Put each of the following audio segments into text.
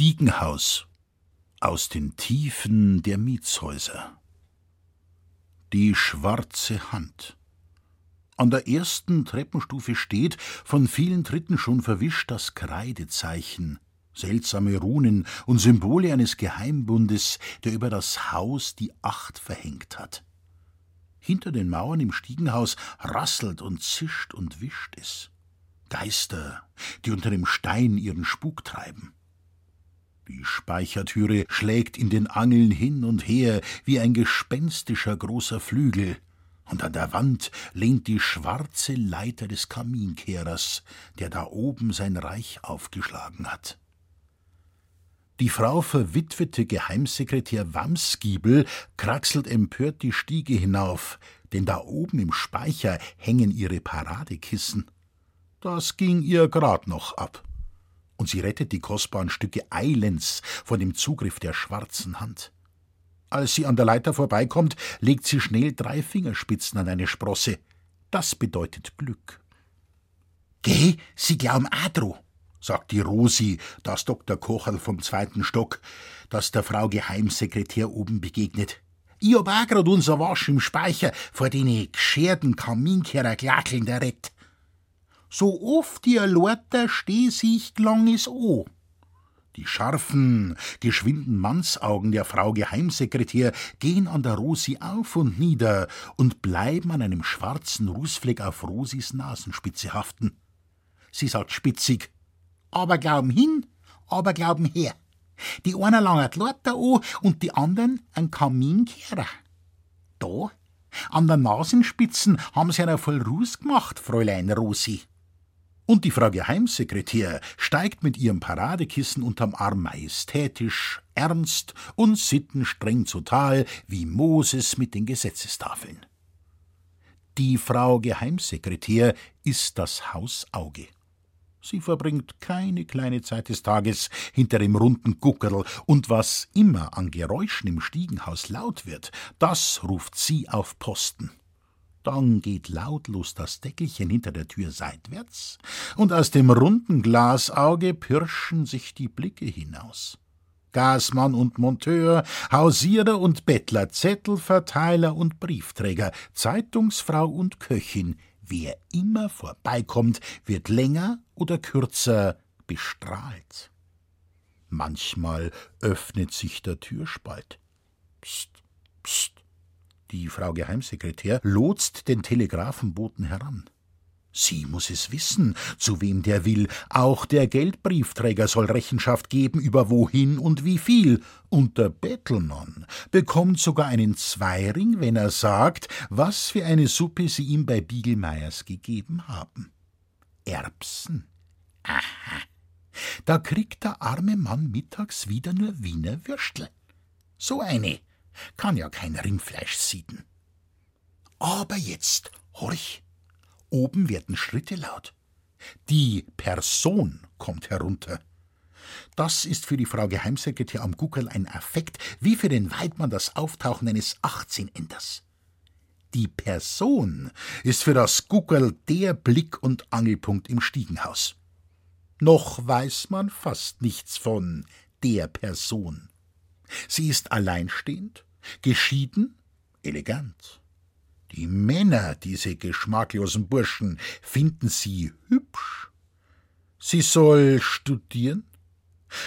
Stiegenhaus aus den Tiefen der Mietshäuser. Die schwarze Hand. An der ersten Treppenstufe steht, von vielen Tritten schon verwischt, das Kreidezeichen, seltsame Runen und Symbole eines Geheimbundes, der über das Haus die Acht verhängt hat. Hinter den Mauern im Stiegenhaus rasselt und zischt und wischt es. Geister, die unter dem Stein ihren Spuk treiben. Die Speichertüre schlägt in den Angeln hin und her wie ein gespenstischer großer Flügel, und an der Wand lehnt die schwarze Leiter des Kaminkehrers, der da oben sein Reich aufgeschlagen hat. Die Frau verwitwete Geheimsekretär Wamsgiebel kraxelt empört die Stiege hinauf, denn da oben im Speicher hängen ihre Paradekissen. Das ging ihr grad noch ab und sie rettet die kostbaren Stücke eilends vor dem Zugriff der schwarzen Hand. Als sie an der Leiter vorbeikommt, legt sie schnell drei Fingerspitzen an eine Sprosse. Das bedeutet Glück. Geh, Sie glauben Adro, sagt die Rosi, das Dr. Kocherl vom zweiten Stock, das der Frau Geheimsekretär oben begegnet. Ich hab auch grad unser Wasch im Speicher vor den gescherten Kaminkehrer glackeln der Rett so oft ihr Lorter steh sich lang is o. Die scharfen, geschwinden Mannsaugen der Frau Geheimsekretär gehen an der Rosi auf und nieder und bleiben an einem schwarzen Rußfleck auf Rosis Nasenspitze haften. Sie sagt spitzig, aber glauben hin, aber glauben her. Die einer langert Lorter o und die anderen ein Kaminkehrer. Da, an der Nasenspitzen haben sie einer voll Ruß gemacht, Fräulein Rosi. Und die Frau Geheimsekretär steigt mit ihrem Paradekissen unterm Arm majestätisch, ernst und sittenstreng zu wie Moses mit den Gesetzestafeln. Die Frau Geheimsekretär ist das Hausauge. Sie verbringt keine kleine Zeit des Tages hinter dem runden Guckerl, und was immer an Geräuschen im Stiegenhaus laut wird, das ruft sie auf Posten. Dann geht lautlos das Deckelchen hinter der Tür seitwärts, und aus dem runden Glasauge pirschen sich die Blicke hinaus. Gasmann und Monteur, Hausierer und Bettler, Zettelverteiler und Briefträger, Zeitungsfrau und Köchin, wer immer vorbeikommt, wird länger oder kürzer bestrahlt. Manchmal öffnet sich der Türspalt. Psst, psst, die Frau Geheimsekretär lotst den Telegrafenboten heran. Sie muss es wissen, zu wem der will. Auch der Geldbriefträger soll Rechenschaft geben über wohin und wie viel. Und der Bettelmann bekommt sogar einen Zweiring, wenn er sagt, was für eine Suppe sie ihm bei Biegelmeiers gegeben haben. Erbsen. Aha. Da kriegt der arme Mann mittags wieder nur Wiener Würstel. So eine kann ja kein Rindfleisch sieden. Aber jetzt, horch, oben werden Schritte laut. Die Person kommt herunter. Das ist für die Frau Geheimsekretär am Guckerl ein Affekt, wie für den Weidmann das Auftauchen eines Achtzehnenders. Die Person ist für das Guckerl der Blick- und Angelpunkt im Stiegenhaus. Noch weiß man fast nichts von der Person. Sie ist alleinstehend, geschieden, elegant. Die Männer, diese geschmacklosen Burschen, finden sie hübsch. Sie soll studieren?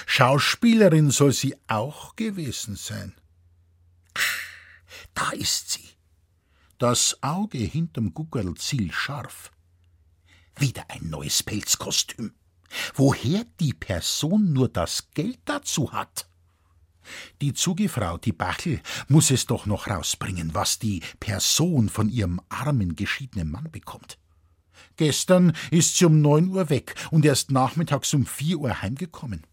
Schauspielerin soll sie auch gewesen sein. Da ist sie. Das Auge hinterm Guckerl zielscharf. Wieder ein neues Pelzkostüm. Woher die Person nur das Geld dazu hat? Die Zugefrau, die Bachel, muss es doch noch rausbringen, was die Person von ihrem armen, geschiedenen Mann bekommt. Gestern ist sie um neun Uhr weg und erst nachmittags um vier Uhr heimgekommen.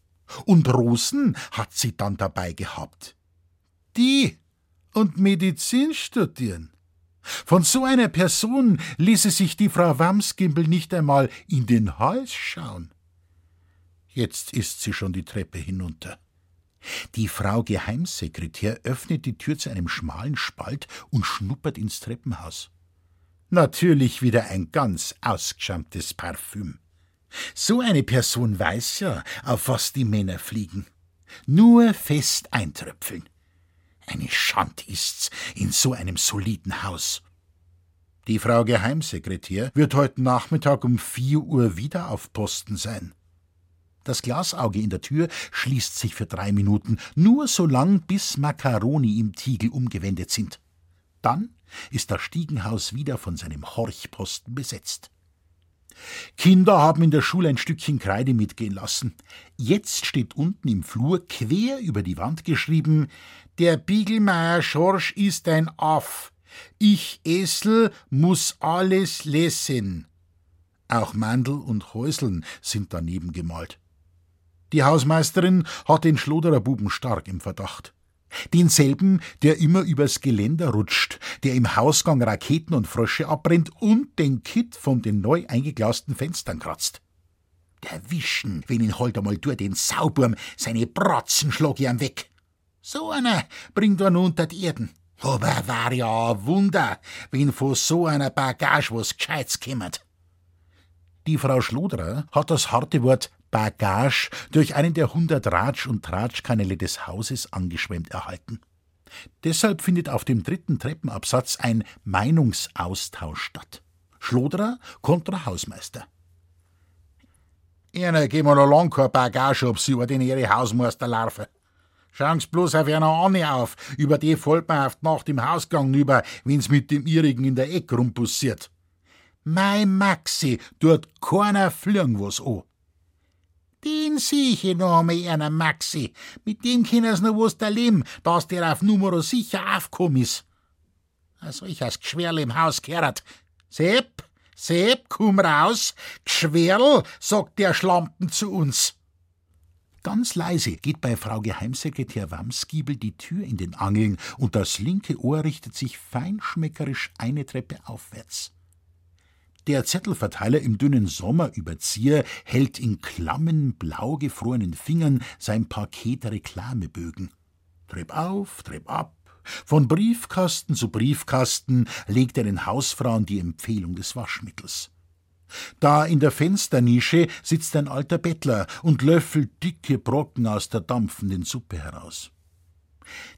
Und Rosen hat sie dann dabei gehabt. Die und Medizin studieren. Von so einer Person ließe sich die Frau Wamsgimbel nicht einmal in den Hals schauen. Jetzt ist sie schon die Treppe hinunter. Die Frau Geheimsekretär öffnet die Tür zu einem schmalen Spalt und schnuppert ins Treppenhaus. Natürlich wieder ein ganz ausgeschammtes Parfüm. So eine Person weiß ja, auf was die Männer fliegen. Nur fest eintröpfeln. Eine Schand ist's in so einem soliden Haus. Die Frau Geheimsekretär wird heute Nachmittag um vier Uhr wieder auf Posten sein. Das Glasauge in der Tür schließt sich für drei Minuten, nur so lang, bis Makaroni im Tiegel umgewendet sind. Dann ist das Stiegenhaus wieder von seinem Horchposten besetzt. Kinder haben in der Schule ein Stückchen Kreide mitgehen lassen. Jetzt steht unten im Flur quer über die Wand geschrieben: Der Biegelmeier Schorsch ist ein Aff. Ich Esel muss alles lesen. Auch Mandel und Häuseln sind daneben gemalt. Die Hausmeisterin hat den Schloderer Buben stark im Verdacht. Denselben, der immer übers Geländer rutscht, der im Hausgang Raketen und Frösche abbrennt und den Kitt von den neu eingeglasten Fenstern kratzt. Der Wischen, wenn ihn halt einmal durch den Sauburm, seine Bratzen schlag ich ihm weg. So einer bringt einen unter die Erden. Aber war ja ein Wunder, wenn von so einer Bagage was Gescheites kümmert. Die Frau Schloderer hat das harte Wort Bagage durch einen der hundert Ratsch- und Tratschkanäle des Hauses angeschwemmt erhalten. Deshalb findet auf dem dritten Treppenabsatz ein Meinungsaustausch statt. Schloderer kontra Hausmeister. Gehen wir noch lang kein Bagage ob sie über den ihre Hausmeisterlarve. Schauen's bloß auf einer Anne auf, über die folgt man auf die Nacht im Hausgang über, wenn's mit dem ihrigen in der Ecke rumpussiert. Mei Maxi, tut keiner fliegen was an. Den ich noch einmal einer Maxi. Mit dem können noch was da leben, dass der auf Numero sicher aufgekommen ist. Also ich als Gschwerl im Haus gehört. Sepp, Sepp, komm raus. Gschwerl, sagt der Schlampen zu uns. Ganz leise geht bei Frau Geheimsekretär Wamskiebel die Tür in den Angeln und das linke Ohr richtet sich feinschmeckerisch eine Treppe aufwärts. Der Zettelverteiler im dünnen Sommerüberzieher hält in klammen, blau gefrorenen Fingern sein Paket Reklamebögen. Trepp auf, trepp ab. Von Briefkasten zu Briefkasten legt er den Hausfrauen die Empfehlung des Waschmittels. Da in der Fensternische sitzt ein alter Bettler und löffelt dicke Brocken aus der dampfenden Suppe heraus.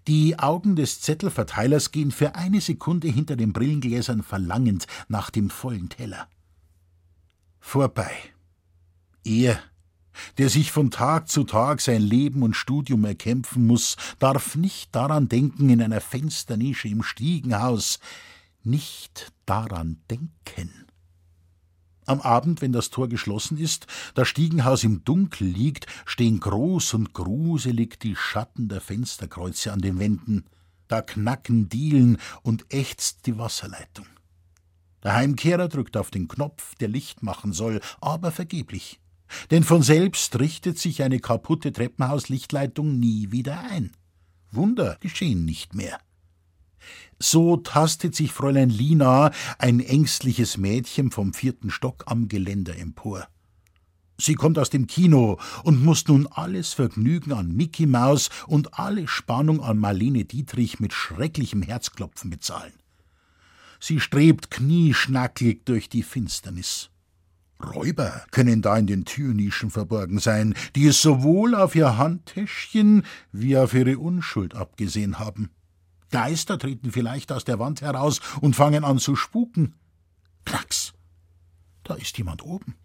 Die Augen des Zettelverteilers gehen für eine Sekunde hinter den Brillengläsern verlangend nach dem vollen Teller. Vorbei. Er, der sich von Tag zu Tag sein Leben und Studium erkämpfen muss, darf nicht daran denken in einer Fensternische im Stiegenhaus, nicht daran denken. Am Abend, wenn das Tor geschlossen ist, das Stiegenhaus im Dunkel liegt, stehen groß und gruselig die Schatten der Fensterkreuze an den Wänden. Da knacken Dielen und ächzt die Wasserleitung. Der Heimkehrer drückt auf den Knopf, der Licht machen soll, aber vergeblich. Denn von selbst richtet sich eine kaputte Treppenhauslichtleitung nie wieder ein. Wunder geschehen nicht mehr. So tastet sich Fräulein Lina, ein ängstliches Mädchen vom vierten Stock, am Geländer empor. Sie kommt aus dem Kino und muss nun alles Vergnügen an Mickey Maus und alle Spannung an Marlene Dietrich mit schrecklichem Herzklopfen bezahlen. Sie strebt knieschnackig durch die Finsternis. Räuber können da in den Türnischen verborgen sein, die es sowohl auf ihr Handtäschchen wie auf ihre Unschuld abgesehen haben. Geister treten vielleicht aus der Wand heraus und fangen an zu spuken. Knacks! Da ist jemand oben.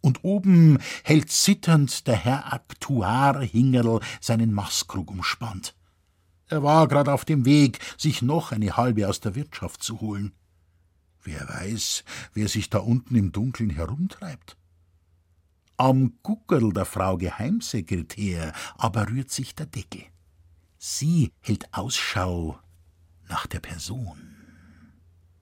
Und oben hält zitternd der Herr Aktuar Hingerl seinen Mastkrug umspannt. Er war grad auf dem Weg, sich noch eine halbe aus der Wirtschaft zu holen. Wer weiß, wer sich da unten im Dunkeln herumtreibt. Am Guckerl der Frau Geheimsekretär aber rührt sich der Deckel. Sie hält Ausschau nach der Person.